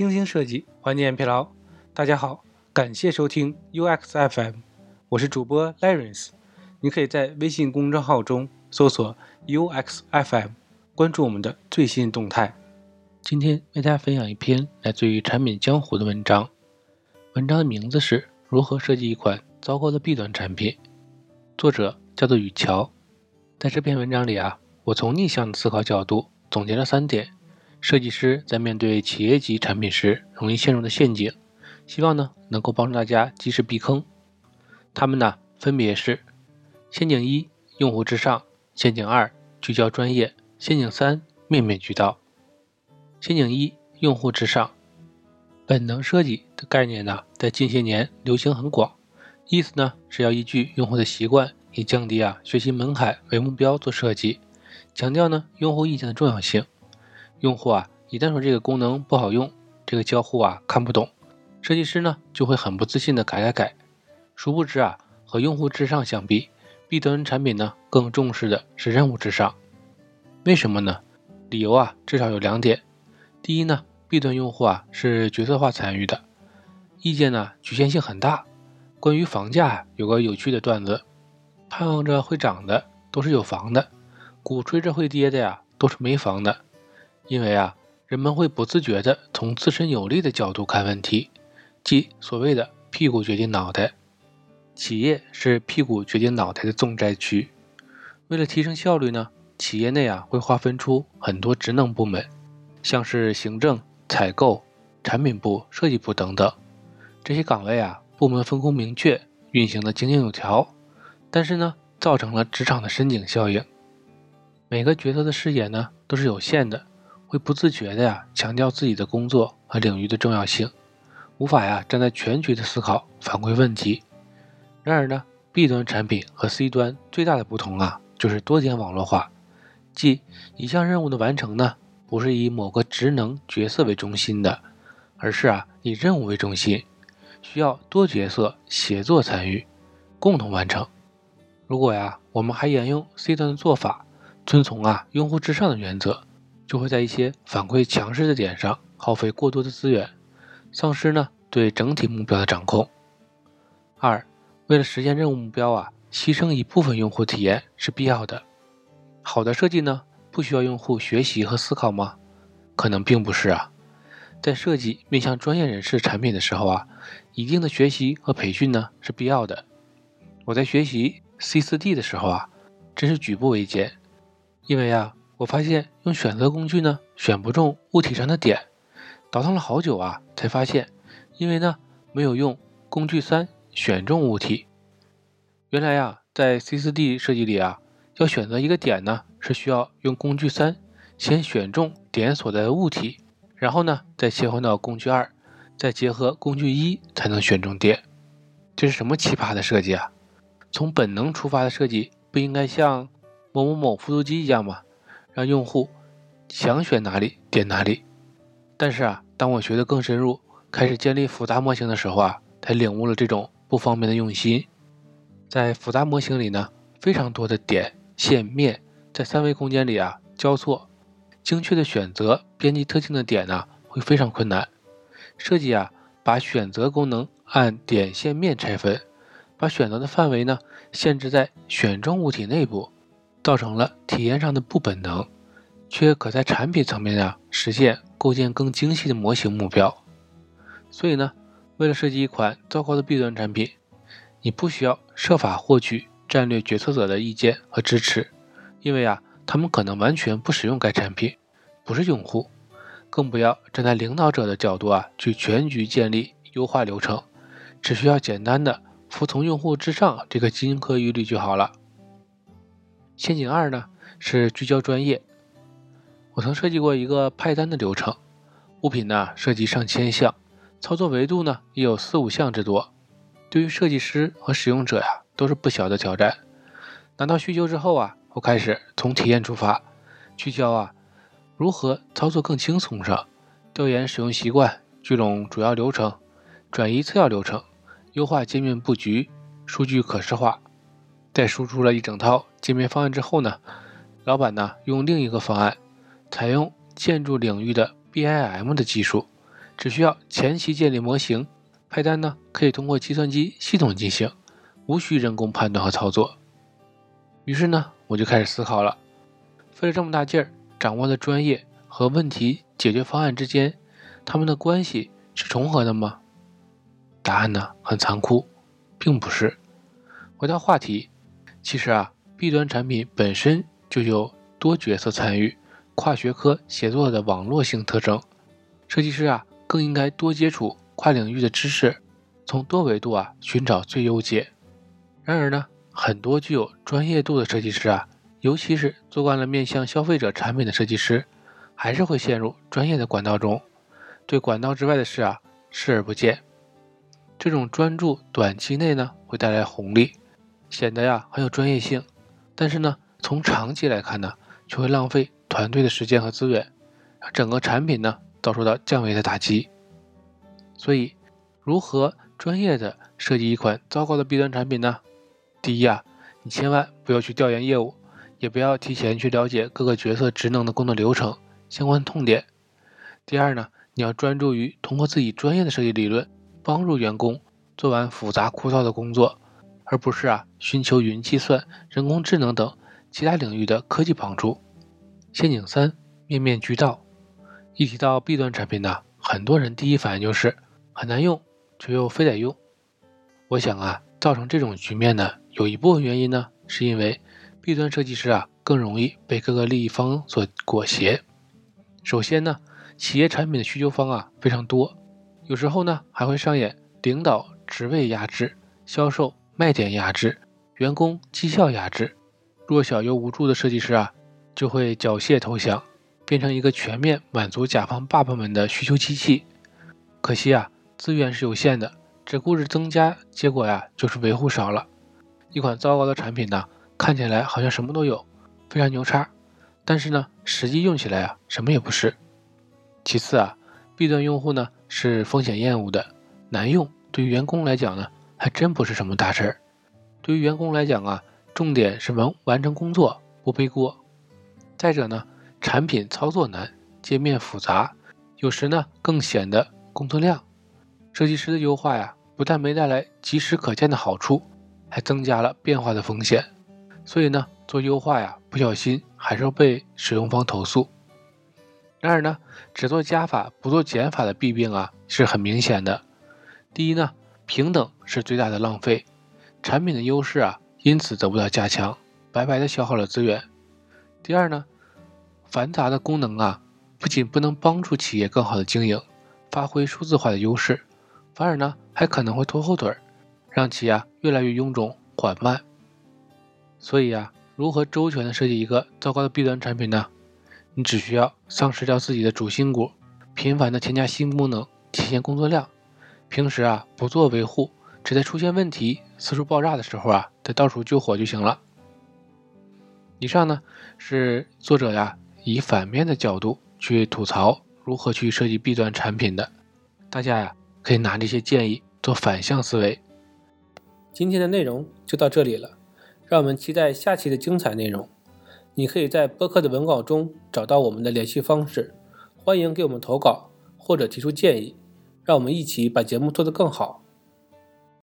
精心设计，缓解疲劳。大家好，感谢收听 UX FM，我是主播 Lawrence。你可以在微信公众号中搜索 UX FM，关注我们的最新动态。今天为大家分享一篇来自于产品江湖的文章，文章的名字是如何设计一款糟糕的 B 端产品，作者叫做雨乔。在这篇文章里啊，我从逆向的思考角度总结了三点。设计师在面对企业级产品时容易陷入的陷阱，希望呢能够帮助大家及时避坑。他们呢分别是：陷阱一，用户至上；陷阱二，聚焦专业；陷阱三，面面俱到。陷阱一，用户至上。本能设计的概念呢，在近些年流行很广，意思呢是要依据用户的习惯，以降低啊学习门槛为目标做设计，强调呢用户意见的重要性。用户啊，一旦说这个功能不好用，这个交互啊看不懂，设计师呢就会很不自信的改改改。殊不知啊，和用户至上相比，B 端产品呢更重视的是任务至上。为什么呢？理由啊至少有两点。第一呢，B 端用户啊是角色化参与的，意见呢局限性很大。关于房价有个有趣的段子：盼望着会涨的都是有房的，鼓吹着会跌的呀都是没房的。因为啊，人们会不自觉地从自身有利的角度看问题，即所谓的“屁股决定脑袋”。企业是屁股决定脑袋的重灾区。为了提升效率呢，企业内啊会划分出很多职能部门，像是行政、采购、产品部、设计部等等。这些岗位啊，部门分工明确，运行的井井有条。但是呢，造成了职场的深井效应。每个角色的视野呢，都是有限的。会不自觉的呀强调自己的工作和领域的重要性，无法呀站在全局的思考反馈问题。然而呢，B 端产品和 C 端最大的不同啊就是多点网络化，即一项任务的完成呢不是以某个职能角色为中心的，而是啊以任务为中心，需要多角色协作参与，共同完成。如果呀我们还沿用 C 端的做法，遵从啊用户至上的原则。就会在一些反馈强势的点上耗费过多的资源，丧失呢对整体目标的掌控。二，为了实现任务目标啊，牺牲一部分用户体验是必要的。好的设计呢，不需要用户学习和思考吗？可能并不是啊。在设计面向专业人士产品的时候啊，一定的学习和培训呢是必要的。我在学习 C4D 的时候啊，真是举步维艰，因为啊。我发现用选择工具呢，选不中物体上的点，倒腾了好久啊，才发现，因为呢没有用工具三选中物体。原来呀，在 C4D 设计里啊，要选择一个点呢，是需要用工具三先选中点所在的物体，然后呢再切换到工具二，再结合工具一才能选中点。这是什么奇葩的设计啊？从本能出发的设计不应该像某某某复读机一样吗？让用户想选哪里点哪里，但是啊，当我学得更深入，开始建立复杂模型的时候啊，才领悟了这种不方便的用心。在复杂模型里呢，非常多的点、线、面在三维空间里啊交错，精确的选择编辑特定的点呢会非常困难。设计啊，把选择功能按点、线、面拆分，把选择的范围呢限制在选中物体内部。造成了体验上的不本能，却可在产品层面上实现构建更精细的模型目标。所以呢，为了设计一款糟糕的弊端产品，你不需要设法获取战略决策者的意见和支持，因为啊，他们可能完全不使用该产品，不是用户。更不要站在领导者的角度啊，去全局建立优化流程，只需要简单的服从用户至上这个金科玉律就好了。陷阱二呢是聚焦专业。我曾设计过一个派单的流程，物品呢涉及上千项，操作维度呢也有四五项之多，对于设计师和使用者呀都是不小的挑战。拿到需求之后啊，我开始从体验出发，聚焦啊如何操作更轻松上，调研使用习惯，聚拢主要流程，转移次要流程，优化界面布局，数据可视化。在输出了一整套界面方案之后呢，老板呢用另一个方案，采用建筑领域的 BIM 的技术，只需要前期建立模型，派单呢可以通过计算机系统进行，无需人工判断和操作。于是呢，我就开始思考了，费了这么大劲儿，掌握的专业和问题解决方案之间，他们的关系是重合的吗？答案呢很残酷，并不是。回到话题，其实啊，B 端产品本身就有多角色参与、跨学科协作的网络性特征，设计师啊。更应该多接触跨领域的知识，从多维度啊寻找最优解。然而呢，很多具有专业度的设计师啊，尤其是做惯了面向消费者产品的设计师，还是会陷入专业的管道中，对管道之外的事啊视而不见。这种专注短期内呢会带来红利，显得呀很有专业性，但是呢从长期来看呢，却会浪费团队的时间和资源，整个产品呢。遭受到降维的打击，所以如何专业的设计一款糟糕的 B 端产品呢？第一啊，你千万不要去调研业务，也不要提前去了解各个角色职能的工作流程、相关痛点。第二呢，你要专注于通过自己专业的设计理论，帮助员工做完复杂枯燥的工作，而不是啊寻求云计算、人工智能等其他领域的科技帮助。陷阱三：面面俱到。一提到 B 端产品呢，很多人第一反应就是很难用，却又非得用。我想啊，造成这种局面呢，有一部分原因呢，是因为 B 端设计师啊更容易被各个利益方所裹挟。首先呢，企业产品的需求方啊非常多，有时候呢还会上演领导职位压制、销售卖点压制、员工绩效压制，弱小又无助的设计师啊就会缴械投降。变成一个全面满足甲方爸爸们的需求机器，可惜啊，资源是有限的，只顾着增加，结果呀就是维护少了。一款糟糕的产品呢，看起来好像什么都有，非常牛叉，但是呢，实际用起来啊，什么也不是。其次啊，B 端用户呢是风险厌恶的，难用，对于员工来讲呢，还真不是什么大事儿。对于员工来讲啊，重点是完完成工作，不背锅。再者呢。产品操作难，界面复杂，有时呢更显得工作量。设计师的优化呀，不但没带来及时可见的好处，还增加了变化的风险。所以呢，做优化呀，不小心还是要被使用方投诉。然而呢，只做加法不做减法的弊病啊，是很明显的。第一呢，平等是最大的浪费，产品的优势啊，因此得不到加强，白白的消耗了资源。第二呢。繁杂的功能啊，不仅不能帮助企业更好的经营，发挥数字化的优势，反而呢还可能会拖后腿，让企业越来越臃肿缓慢。所以啊，如何周全的设计一个糟糕的弊端产品呢？你只需要丧失掉自己的主心骨，频繁的添加新功能，体现工作量。平时啊不做维护，只在出现问题、次数爆炸的时候啊，再到处救火就行了。以上呢是作者呀。以反面的角度去吐槽如何去设计弊端产品的，大家呀可以拿这些建议做反向思维。今天的内容就到这里了，让我们期待下期的精彩内容。你可以在播客的文稿中找到我们的联系方式，欢迎给我们投稿或者提出建议，让我们一起把节目做得更好。